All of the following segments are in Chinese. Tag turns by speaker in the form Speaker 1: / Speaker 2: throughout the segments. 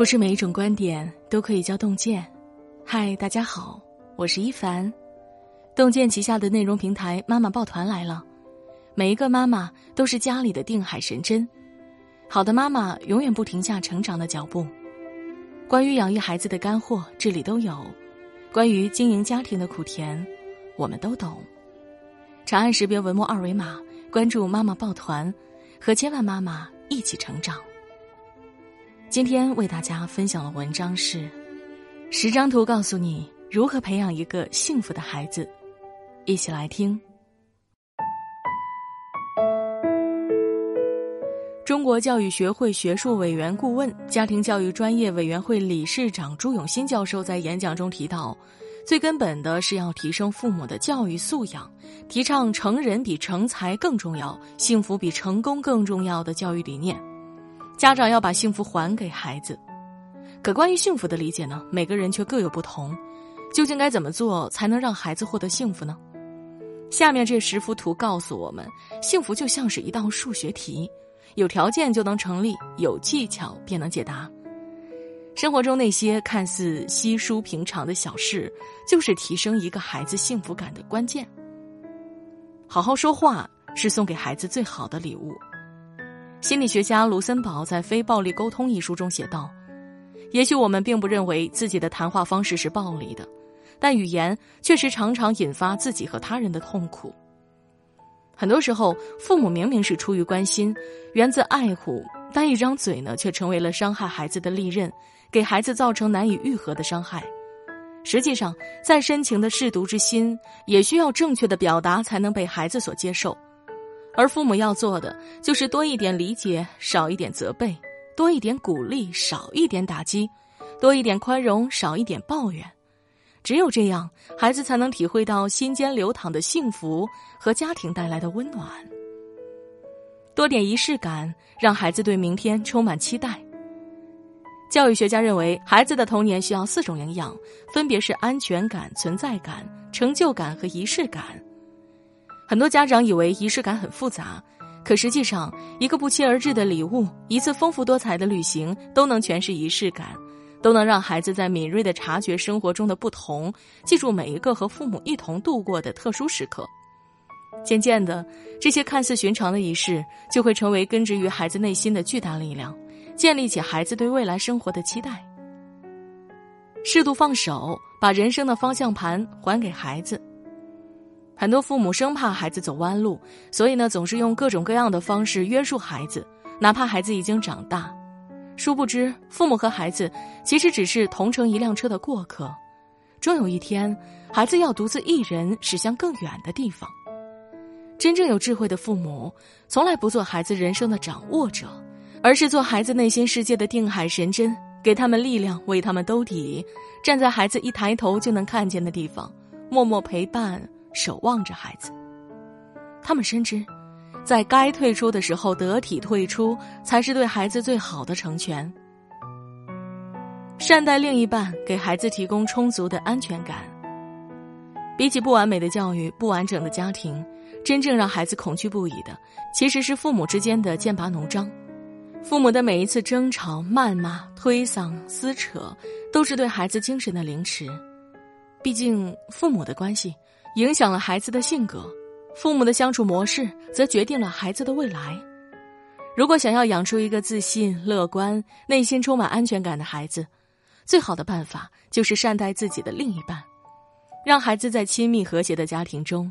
Speaker 1: 不是每一种观点都可以叫洞见。嗨，大家好，我是一凡。洞见旗下的内容平台妈妈抱团来了。每一个妈妈都是家里的定海神针。好的妈妈永远不停下成长的脚步。关于养育孩子的干货，这里都有；关于经营家庭的苦甜，我们都懂。长按识别文末二维码，关注妈妈抱团，和千万妈妈一起成长。今天为大家分享的文章是：十张图告诉你如何培养一个幸福的孩子。一起来听。中国教育学会学术委员顾问、家庭教育专业委员会理事长朱永新教授在演讲中提到，最根本的是要提升父母的教育素养，提倡成人比成才更重要，幸福比成功更重要的教育理念。家长要把幸福还给孩子，可关于幸福的理解呢？每个人却各有不同。究竟该怎么做才能让孩子获得幸福呢？下面这十幅图告诉我们，幸福就像是一道数学题，有条件就能成立，有技巧便能解答。生活中那些看似稀疏平常的小事，就是提升一个孩子幸福感的关键。好好说话是送给孩子最好的礼物。心理学家卢森堡在《非暴力沟通》一书中写道：“也许我们并不认为自己的谈话方式是暴力的，但语言确实常常引发自己和他人的痛苦。很多时候，父母明明是出于关心，源自爱护，但一张嘴呢，却成为了伤害孩子的利刃，给孩子造成难以愈合的伤害。实际上，再深情的舐犊之心，也需要正确的表达才能被孩子所接受。”而父母要做的，就是多一点理解，少一点责备；多一点鼓励，少一点打击；多一点宽容，少一点抱怨。只有这样，孩子才能体会到心间流淌的幸福和家庭带来的温暖。多点仪式感，让孩子对明天充满期待。教育学家认为，孩子的童年需要四种营养，分别是安全感、存在感、成就感和仪式感。很多家长以为仪式感很复杂，可实际上，一个不期而至的礼物，一次丰富多彩的旅行，都能诠释仪式感，都能让孩子在敏锐的察觉生活中的不同，记住每一个和父母一同度过的特殊时刻。渐渐的，这些看似寻常的仪式，就会成为根植于孩子内心的巨大力量，建立起孩子对未来生活的期待。适度放手，把人生的方向盘还给孩子。很多父母生怕孩子走弯路，所以呢，总是用各种各样的方式约束孩子，哪怕孩子已经长大。殊不知，父母和孩子其实只是同乘一辆车的过客，终有一天，孩子要独自一人驶向更远的地方。真正有智慧的父母，从来不做孩子人生的掌握者，而是做孩子内心世界的定海神针，给他们力量，为他们兜底，站在孩子一抬头就能看见的地方，默默陪伴。守望着孩子，他们深知，在该退出的时候得体退出，才是对孩子最好的成全。善待另一半，给孩子提供充足的安全感。比起不完美的教育、不完整的家庭，真正让孩子恐惧不已的，其实是父母之间的剑拔弩张。父母的每一次争吵、谩骂、推搡、撕扯，都是对孩子精神的凌迟。毕竟，父母的关系。影响了孩子的性格，父母的相处模式则决定了孩子的未来。如果想要养出一个自信、乐观、内心充满安全感的孩子，最好的办法就是善待自己的另一半，让孩子在亲密和谐的家庭中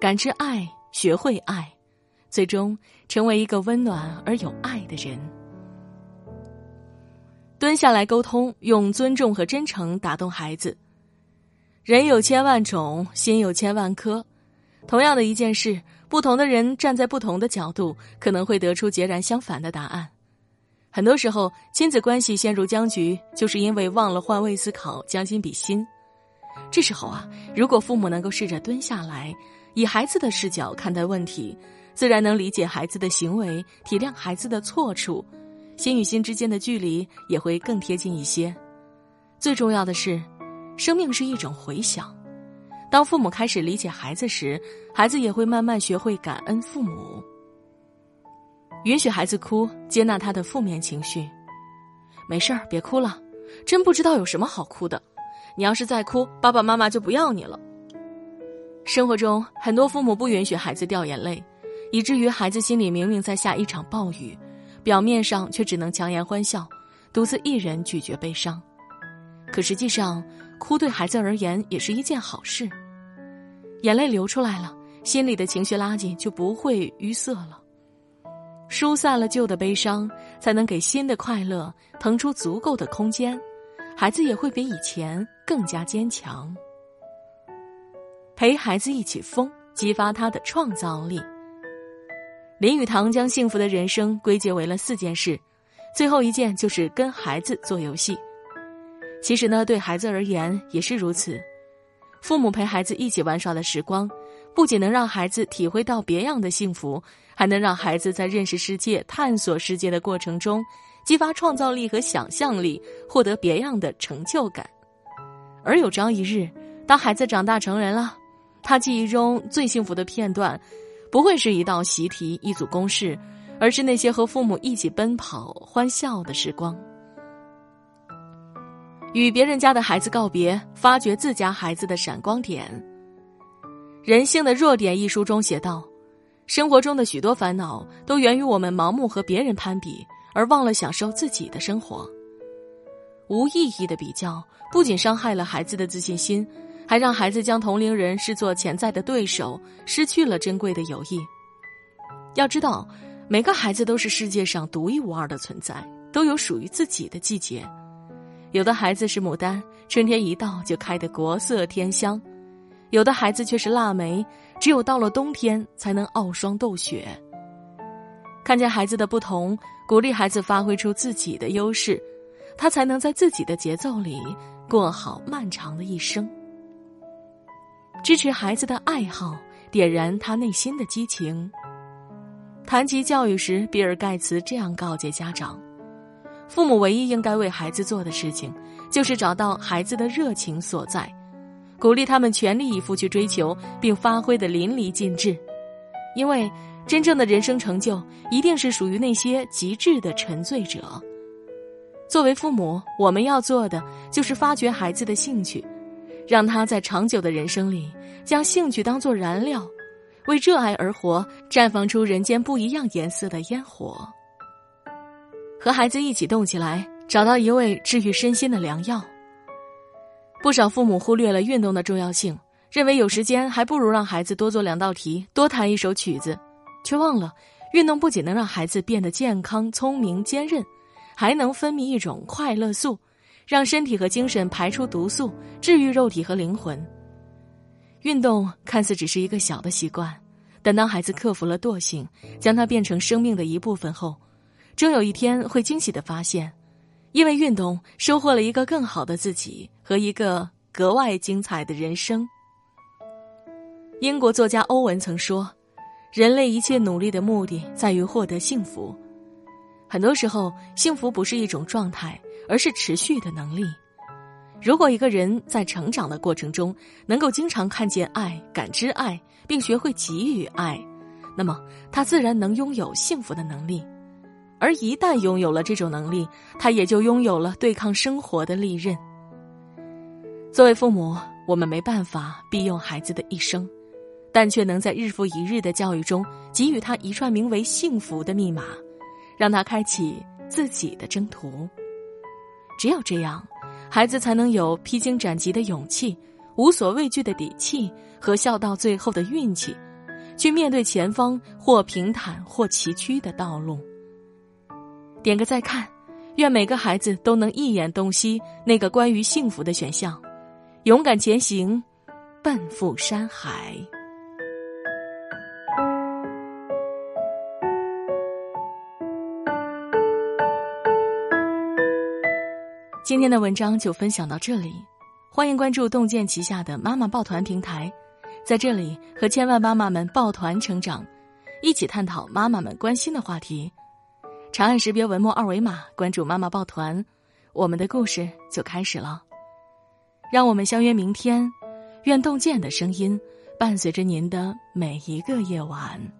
Speaker 1: 感知爱、学会爱，最终成为一个温暖而有爱的人。蹲下来沟通，用尊重和真诚打动孩子。人有千万种，心有千万颗。同样的一件事，不同的人站在不同的角度，可能会得出截然相反的答案。很多时候，亲子关系陷入僵局，就是因为忘了换位思考，将心比心。这时候啊，如果父母能够试着蹲下来，以孩子的视角看待问题，自然能理解孩子的行为，体谅孩子的错处，心与心之间的距离也会更贴近一些。最重要的是。生命是一种回响，当父母开始理解孩子时，孩子也会慢慢学会感恩父母。允许孩子哭，接纳他的负面情绪。没事儿，别哭了，真不知道有什么好哭的。你要是再哭，爸爸妈妈就不要你了。生活中，很多父母不允许孩子掉眼泪，以至于孩子心里明明在下一场暴雨，表面上却只能强颜欢笑，独自一人咀嚼悲伤。可实际上，哭对孩子而言也是一件好事。眼泪流出来了，心里的情绪垃圾就不会淤塞了。疏散了旧的悲伤，才能给新的快乐腾出足够的空间，孩子也会比以前更加坚强。陪孩子一起疯，激发他的创造力。林语堂将幸福的人生归结为了四件事，最后一件就是跟孩子做游戏。其实呢，对孩子而言也是如此，父母陪孩子一起玩耍的时光。不仅能让孩子体会到别样的幸福，还能让孩子在认识世界、探索世界的过程中，激发创造力和想象力，获得别样的成就感。而有朝一日，当孩子长大成人了，他记忆中最幸福的片段，不会是一道习题、一组公式，而是那些和父母一起奔跑、欢笑的时光。与别人家的孩子告别，发掘自家孩子的闪光点。《人性的弱点》一书中写道：“生活中的许多烦恼都源于我们盲目和别人攀比，而忘了享受自己的生活。无意义的比较不仅伤害了孩子的自信心，还让孩子将同龄人视作潜在的对手，失去了珍贵的友谊。要知道，每个孩子都是世界上独一无二的存在，都有属于自己的季节。有的孩子是牡丹，春天一到就开得国色天香。”有的孩子却是腊梅，只有到了冬天才能傲霜斗雪。看见孩子的不同，鼓励孩子发挥出自己的优势，他才能在自己的节奏里过好漫长的一生。支持孩子的爱好，点燃他内心的激情。谈及教育时，比尔盖茨这样告诫家长：父母唯一应该为孩子做的事情，就是找到孩子的热情所在。鼓励他们全力以赴去追求，并发挥的淋漓尽致，因为真正的人生成就一定是属于那些极致的沉醉者。作为父母，我们要做的就是发掘孩子的兴趣，让他在长久的人生里将兴趣当作燃料，为热爱而活，绽放出人间不一样颜色的烟火。和孩子一起动起来，找到一味治愈身心的良药。不少父母忽略了运动的重要性，认为有时间还不如让孩子多做两道题、多弹一首曲子，却忘了运动不仅能让孩子变得健康、聪明、坚韧，还能分泌一种快乐素，让身体和精神排出毒素，治愈肉体和灵魂。运动看似只是一个小的习惯，但当孩子克服了惰性，将它变成生命的一部分后，终有一天会惊喜的发现。因为运动，收获了一个更好的自己和一个格外精彩的人生。英国作家欧文曾说：“人类一切努力的目的在于获得幸福。很多时候，幸福不是一种状态，而是持续的能力。如果一个人在成长的过程中能够经常看见爱、感知爱，并学会给予爱，那么他自然能拥有幸福的能力。”而一旦拥有了这种能力，他也就拥有了对抗生活的利刃。作为父母，我们没办法庇佑孩子的一生，但却能在日复一日的教育中给予他一串名为幸福的密码，让他开启自己的征途。只有这样，孩子才能有披荆斩棘的勇气、无所畏惧的底气和笑到最后的运气，去面对前方或平坦或崎岖的道路。点个再看，愿每个孩子都能一眼洞悉那个关于幸福的选项，勇敢前行，奔赴山海。今天的文章就分享到这里，欢迎关注洞见旗下的妈妈抱团平台，在这里和千万妈妈们抱团成长，一起探讨妈妈们关心的话题。长按识别文末二维码，关注妈妈抱团，我们的故事就开始了。让我们相约明天，愿洞见的声音伴随着您的每一个夜晚。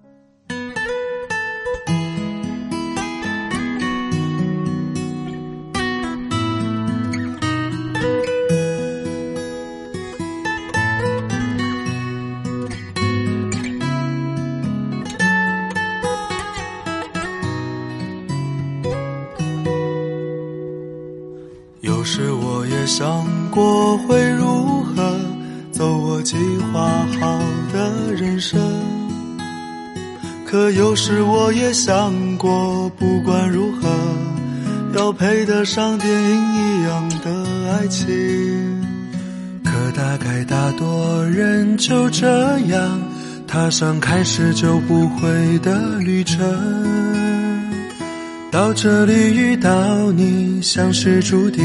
Speaker 2: 想过会如何走我计划好的人生，可有时我也想过，不管如何，要配得上电影一样的爱情。可大概大多人就这样踏上开始就不会的旅程。到这里遇到你，像是注定，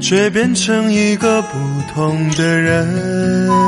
Speaker 2: 却变成一个不同的人。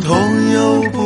Speaker 2: 痛又不。